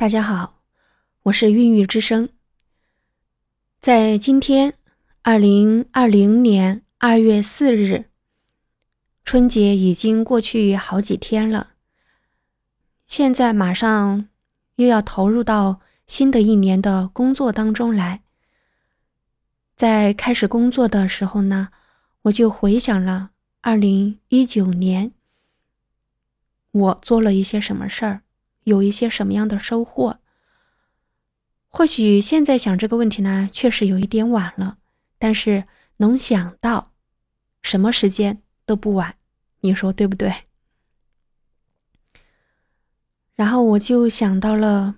大家好，我是孕育之声。在今天，二零二零年二月四日，春节已经过去好几天了。现在马上又要投入到新的一年的工作当中来。在开始工作的时候呢，我就回想了二零一九年，我做了一些什么事儿。有一些什么样的收获？或许现在想这个问题呢，确实有一点晚了。但是能想到，什么时间都不晚，你说对不对？然后我就想到了，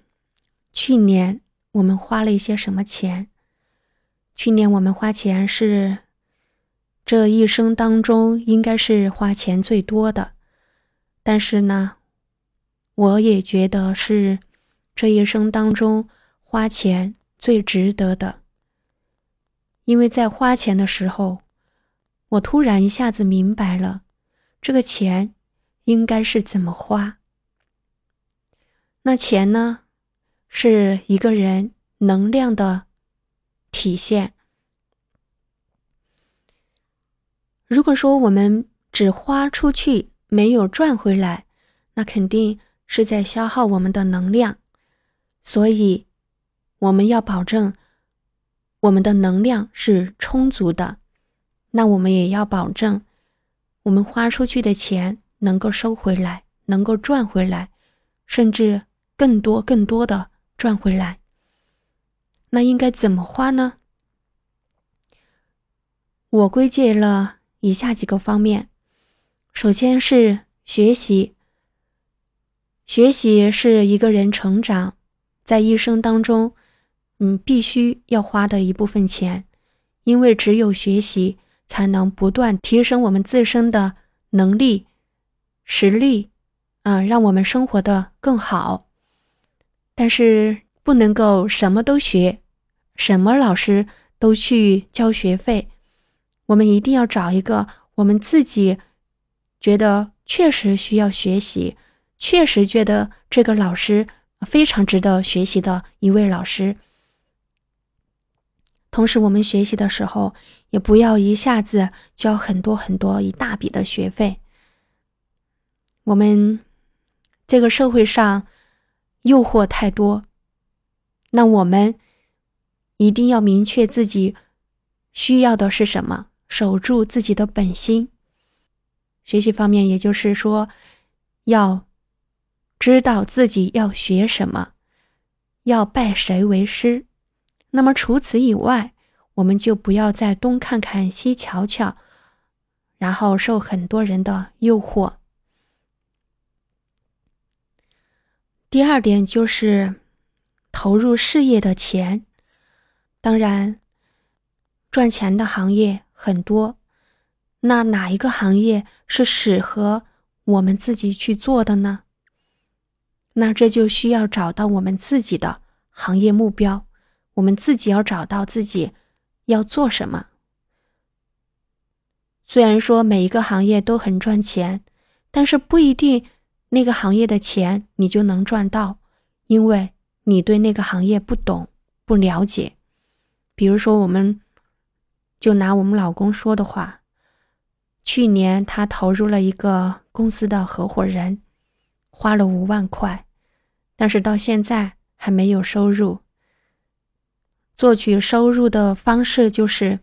去年我们花了一些什么钱？去年我们花钱是这一生当中应该是花钱最多的，但是呢？我也觉得是这一生当中花钱最值得的，因为在花钱的时候，我突然一下子明白了，这个钱应该是怎么花。那钱呢，是一个人能量的体现。如果说我们只花出去，没有赚回来，那肯定。是在消耗我们的能量，所以我们要保证我们的能量是充足的。那我们也要保证我们花出去的钱能够收回来，能够赚回来，甚至更多、更多的赚回来。那应该怎么花呢？我归结了以下几个方面：首先是学习。学习是一个人成长在一生当中，嗯，必须要花的一部分钱，因为只有学习才能不断提升我们自身的能力、实力，啊，让我们生活的更好。但是不能够什么都学，什么老师都去交学费，我们一定要找一个我们自己觉得确实需要学习。确实觉得这个老师非常值得学习的一位老师。同时，我们学习的时候也不要一下子交很多很多一大笔的学费。我们这个社会上诱惑太多，那我们一定要明确自己需要的是什么，守住自己的本心。学习方面，也就是说要。知道自己要学什么，要拜谁为师。那么除此以外，我们就不要再东看看西瞧瞧，然后受很多人的诱惑。第二点就是投入事业的钱，当然赚钱的行业很多，那哪一个行业是适合我们自己去做的呢？那这就需要找到我们自己的行业目标，我们自己要找到自己要做什么。虽然说每一个行业都很赚钱，但是不一定那个行业的钱你就能赚到，因为你对那个行业不懂、不了解。比如说，我们就拿我们老公说的话，去年他投入了一个公司的合伙人。花了五万块，但是到现在还没有收入。作取收入的方式就是，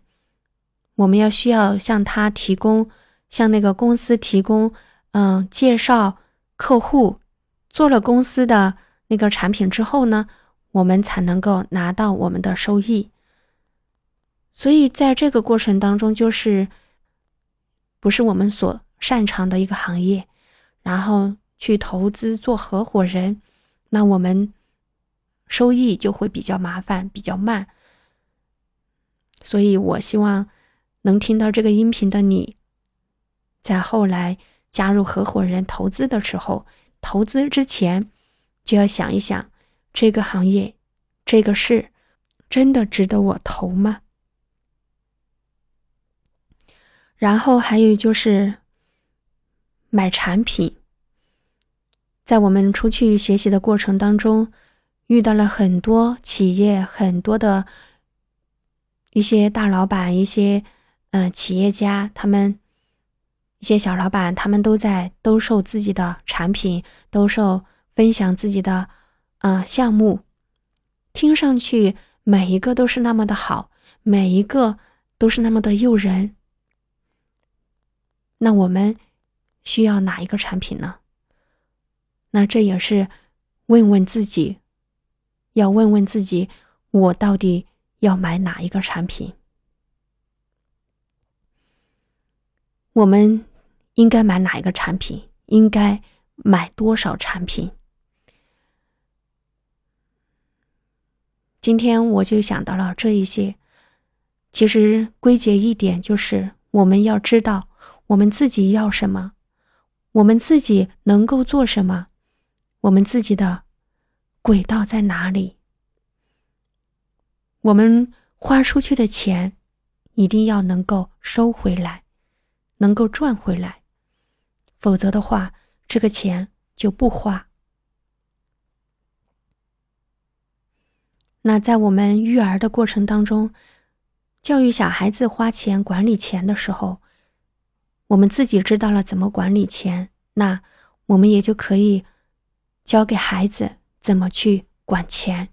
我们要需要向他提供，向那个公司提供，嗯，介绍客户，做了公司的那个产品之后呢，我们才能够拿到我们的收益。所以在这个过程当中，就是不是我们所擅长的一个行业，然后。去投资做合伙人，那我们收益就会比较麻烦，比较慢。所以我希望能听到这个音频的你，在后来加入合伙人投资的时候，投资之前就要想一想，这个行业、这个事真的值得我投吗？然后还有就是买产品。在我们出去学习的过程当中，遇到了很多企业，很多的一些大老板，一些嗯企业家，他们一些小老板，他们都在兜售自己的产品，兜售分享自己的啊项目，听上去每一个都是那么的好，每一个都是那么的诱人。那我们需要哪一个产品呢？那这也是问问自己，要问问自己，我到底要买哪一个产品？我们应该买哪一个产品？应该买多少产品？今天我就想到了这一些。其实归结一点，就是我们要知道我们自己要什么，我们自己能够做什么。我们自己的轨道在哪里？我们花出去的钱一定要能够收回来，能够赚回来，否则的话，这个钱就不花。那在我们育儿的过程当中，教育小孩子花钱、管理钱的时候，我们自己知道了怎么管理钱，那我们也就可以。教给孩子怎么去管钱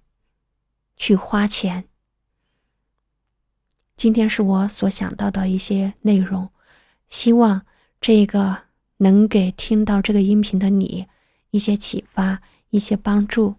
去花钱。今天是我所想到的一些内容希望这个能给听到这个音频的你一些启发一些帮助。